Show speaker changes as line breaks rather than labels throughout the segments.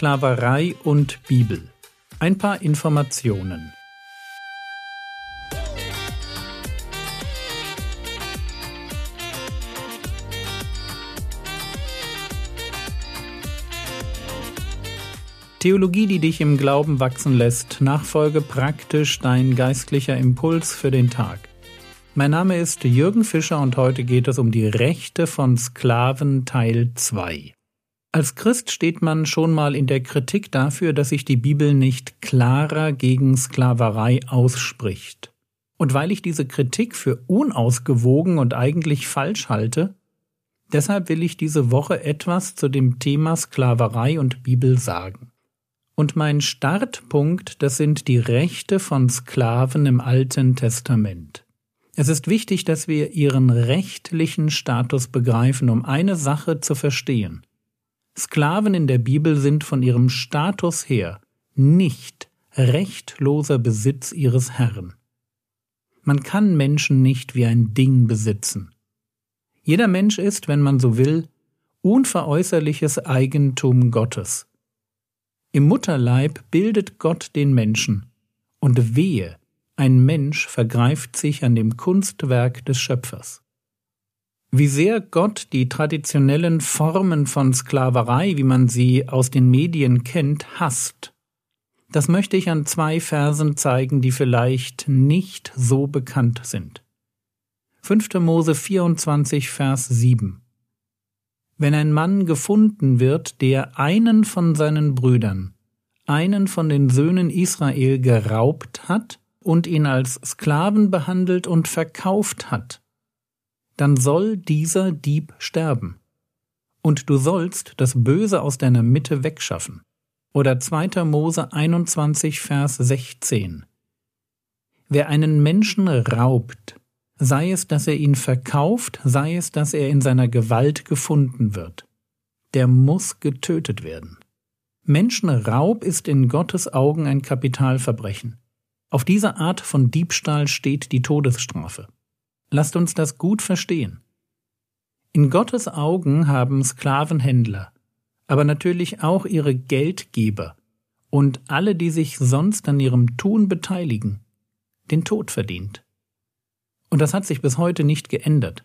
Sklaverei und Bibel. Ein paar Informationen. Theologie, die dich im Glauben wachsen lässt, Nachfolge praktisch dein geistlicher Impuls für den Tag. Mein Name ist Jürgen Fischer und heute geht es um die Rechte von Sklaven Teil 2. Als Christ steht man schon mal in der Kritik dafür, dass sich die Bibel nicht klarer gegen Sklaverei ausspricht. Und weil ich diese Kritik für unausgewogen und eigentlich falsch halte, deshalb will ich diese Woche etwas zu dem Thema Sklaverei und Bibel sagen. Und mein Startpunkt, das sind die Rechte von Sklaven im Alten Testament. Es ist wichtig, dass wir ihren rechtlichen Status begreifen, um eine Sache zu verstehen. Sklaven in der Bibel sind von ihrem Status her nicht rechtloser Besitz ihres Herrn. Man kann Menschen nicht wie ein Ding besitzen. Jeder Mensch ist, wenn man so will, unveräußerliches Eigentum Gottes. Im Mutterleib bildet Gott den Menschen, und wehe, ein Mensch vergreift sich an dem Kunstwerk des Schöpfers. Wie sehr Gott die traditionellen Formen von Sklaverei, wie man sie aus den Medien kennt, hasst, das möchte ich an zwei Versen zeigen, die vielleicht nicht so bekannt sind. 5. Mose 24, Vers 7 wenn ein Mann gefunden wird, der einen von seinen Brüdern, einen von den Söhnen Israel geraubt hat und ihn als Sklaven behandelt und verkauft hat, dann soll dieser Dieb sterben. Und du sollst das Böse aus deiner Mitte wegschaffen. Oder 2. Mose 21, Vers 16. Wer einen Menschen raubt, sei es, dass er ihn verkauft, sei es, dass er in seiner Gewalt gefunden wird. Der muss getötet werden. Menschenraub ist in Gottes Augen ein Kapitalverbrechen. Auf diese Art von Diebstahl steht die Todesstrafe. Lasst uns das gut verstehen. In Gottes Augen haben Sklavenhändler, aber natürlich auch ihre Geldgeber und alle, die sich sonst an ihrem Tun beteiligen, den Tod verdient. Und das hat sich bis heute nicht geändert.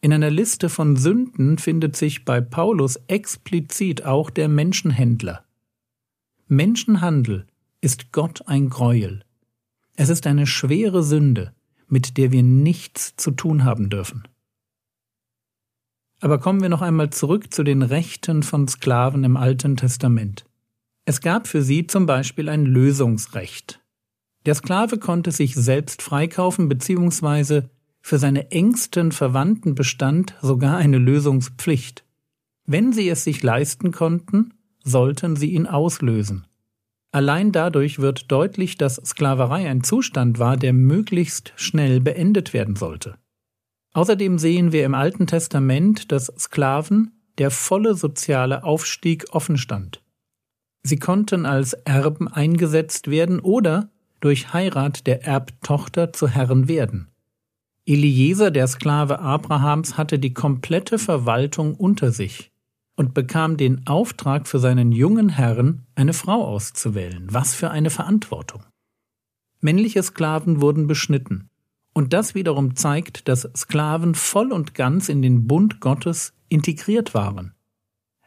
In einer Liste von Sünden findet sich bei Paulus explizit auch der Menschenhändler. Menschenhandel ist Gott ein Greuel. Es ist eine schwere Sünde, mit der wir nichts zu tun haben dürfen. Aber kommen wir noch einmal zurück zu den Rechten von Sklaven im Alten Testament. Es gab für sie zum Beispiel ein Lösungsrecht. Der Sklave konnte sich selbst freikaufen bzw. für seine engsten Verwandten bestand sogar eine Lösungspflicht. Wenn sie es sich leisten konnten, sollten sie ihn auslösen. Allein dadurch wird deutlich, dass Sklaverei ein Zustand war, der möglichst schnell beendet werden sollte. Außerdem sehen wir im Alten Testament, dass Sklaven der volle soziale Aufstieg offen stand. Sie konnten als Erben eingesetzt werden oder durch Heirat der Erbtochter zu Herren werden. Eliezer, der Sklave Abrahams, hatte die komplette Verwaltung unter sich und bekam den Auftrag für seinen jungen Herrn, eine Frau auszuwählen. Was für eine Verantwortung. Männliche Sklaven wurden beschnitten, und das wiederum zeigt, dass Sklaven voll und ganz in den Bund Gottes integriert waren.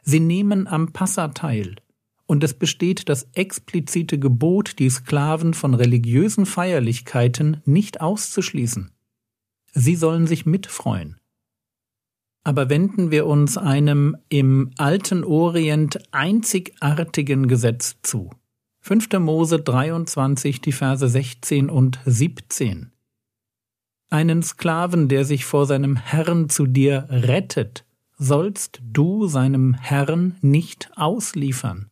Sie nehmen am Passa teil, und es besteht das explizite Gebot, die Sklaven von religiösen Feierlichkeiten nicht auszuschließen. Sie sollen sich mitfreuen. Aber wenden wir uns einem im alten Orient einzigartigen Gesetz zu. 5. Mose 23, die Verse 16 und 17. Einen Sklaven, der sich vor seinem Herrn zu dir rettet, sollst du seinem Herrn nicht ausliefern.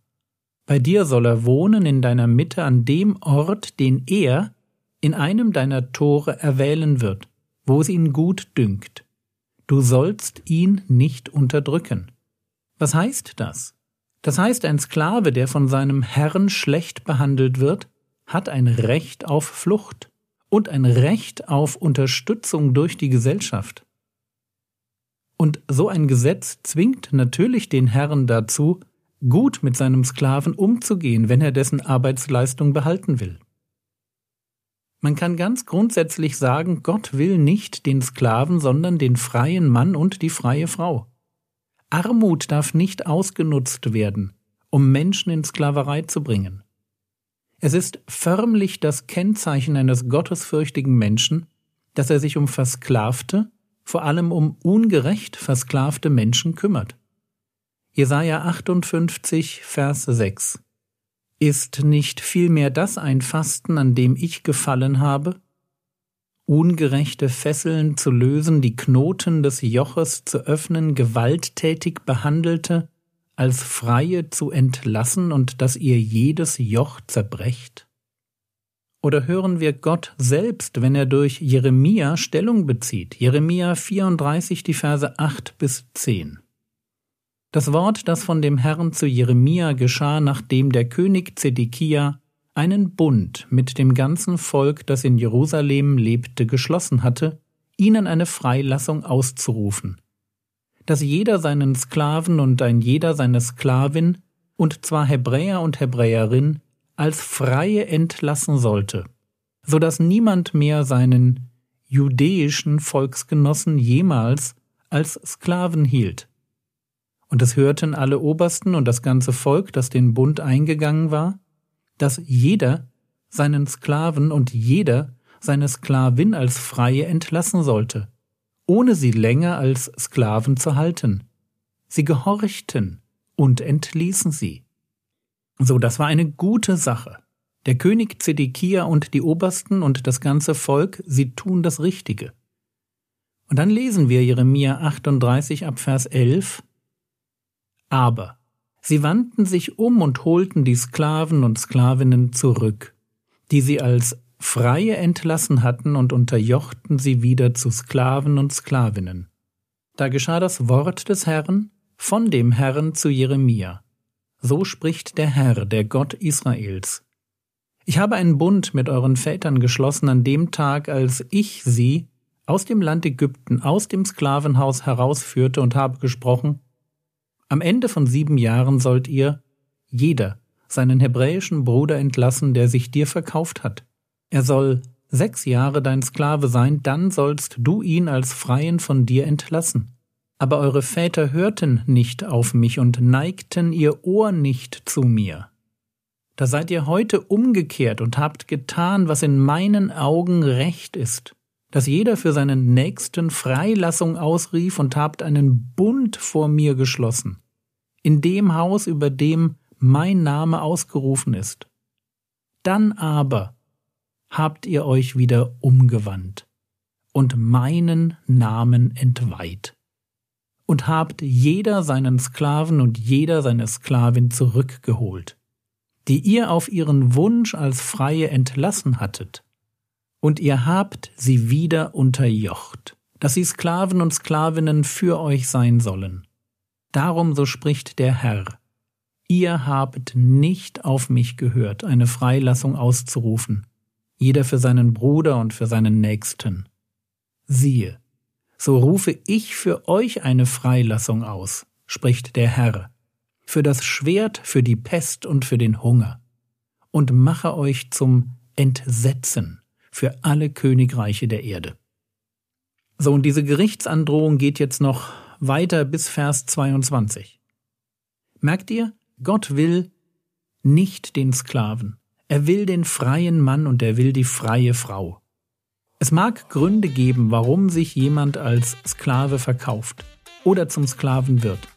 Bei dir soll er wohnen in deiner Mitte an dem Ort, den er in einem deiner Tore erwählen wird, wo es ihn gut dünkt. Du sollst ihn nicht unterdrücken. Was heißt das? Das heißt, ein Sklave, der von seinem Herrn schlecht behandelt wird, hat ein Recht auf Flucht und ein Recht auf Unterstützung durch die Gesellschaft. Und so ein Gesetz zwingt natürlich den Herrn dazu, gut mit seinem Sklaven umzugehen, wenn er dessen Arbeitsleistung behalten will. Man kann ganz grundsätzlich sagen, Gott will nicht den Sklaven, sondern den freien Mann und die freie Frau. Armut darf nicht ausgenutzt werden, um Menschen in Sklaverei zu bringen. Es ist förmlich das Kennzeichen eines gottesfürchtigen Menschen, dass er sich um versklavte, vor allem um ungerecht versklavte Menschen kümmert. Jesaja 58, Vers 6 ist nicht vielmehr das ein Fasten, an dem ich gefallen habe? Ungerechte Fesseln zu lösen, die Knoten des Joches zu öffnen, gewalttätig behandelte, als Freie zu entlassen und dass ihr jedes Joch zerbrecht? Oder hören wir Gott selbst, wenn er durch Jeremia Stellung bezieht? Jeremia 34, die Verse 8 bis 10. Das Wort, das von dem Herrn zu Jeremia geschah, nachdem der König Zedekia einen Bund mit dem ganzen Volk, das in Jerusalem lebte, geschlossen hatte, ihnen eine Freilassung auszurufen, dass jeder seinen Sklaven und ein jeder seine Sklavin, und zwar Hebräer und Hebräerin, als Freie entlassen sollte, so dass niemand mehr seinen judäischen Volksgenossen jemals als Sklaven hielt, und es hörten alle Obersten und das ganze Volk, das den Bund eingegangen war, dass jeder seinen Sklaven und jeder seine Sklavin als Freie entlassen sollte, ohne sie länger als Sklaven zu halten. Sie gehorchten und entließen sie. So, das war eine gute Sache. Der König Zedekia und die Obersten und das ganze Volk, sie tun das Richtige. Und dann lesen wir Jeremia 38 ab Vers 11, aber sie wandten sich um und holten die Sklaven und Sklavinnen zurück, die sie als Freie entlassen hatten und unterjochten sie wieder zu Sklaven und Sklavinnen. Da geschah das Wort des Herrn von dem Herrn zu Jeremia. So spricht der Herr, der Gott Israels. Ich habe einen Bund mit euren Vätern geschlossen an dem Tag, als ich sie aus dem Land Ägypten, aus dem Sklavenhaus herausführte und habe gesprochen, am Ende von sieben Jahren sollt ihr, jeder, seinen hebräischen Bruder entlassen, der sich dir verkauft hat. Er soll sechs Jahre dein Sklave sein, dann sollst du ihn als Freien von dir entlassen. Aber eure Väter hörten nicht auf mich und neigten ihr Ohr nicht zu mir. Da seid ihr heute umgekehrt und habt getan, was in meinen Augen recht ist dass jeder für seinen Nächsten Freilassung ausrief und habt einen Bund vor mir geschlossen, in dem Haus, über dem mein Name ausgerufen ist. Dann aber habt ihr euch wieder umgewandt und meinen Namen entweiht und habt jeder seinen Sklaven und jeder seine Sklavin zurückgeholt, die ihr auf ihren Wunsch als Freie entlassen hattet, und ihr habt sie wieder unterjocht, dass sie Sklaven und Sklavinnen für euch sein sollen. Darum so spricht der Herr, ihr habt nicht auf mich gehört, eine Freilassung auszurufen, jeder für seinen Bruder und für seinen Nächsten. Siehe, so rufe ich für euch eine Freilassung aus, spricht der Herr, für das Schwert, für die Pest und für den Hunger, und mache euch zum Entsetzen für alle Königreiche der Erde. So, und diese Gerichtsandrohung geht jetzt noch weiter bis Vers 22. Merkt ihr, Gott will nicht den Sklaven. Er will den freien Mann und er will die freie Frau. Es mag Gründe geben, warum sich jemand als Sklave verkauft oder zum Sklaven wird.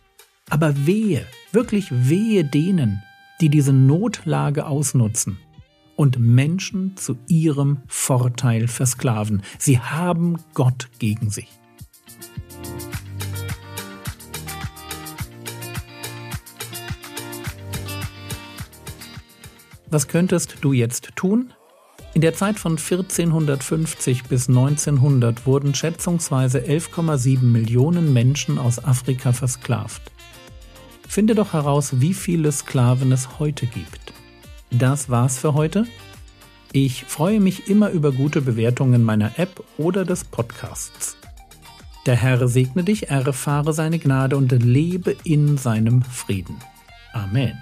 Aber wehe, wirklich wehe denen, die diese Notlage ausnutzen und Menschen zu ihrem Vorteil versklaven. Sie haben Gott gegen sich. Was könntest du jetzt tun? In der Zeit von 1450 bis 1900 wurden schätzungsweise 11,7 Millionen Menschen aus Afrika versklavt. Finde doch heraus, wie viele Sklaven es heute gibt. Das war's für heute. Ich freue mich immer über gute Bewertungen meiner App oder des Podcasts. Der Herr segne dich, erfahre seine Gnade und lebe in seinem Frieden. Amen.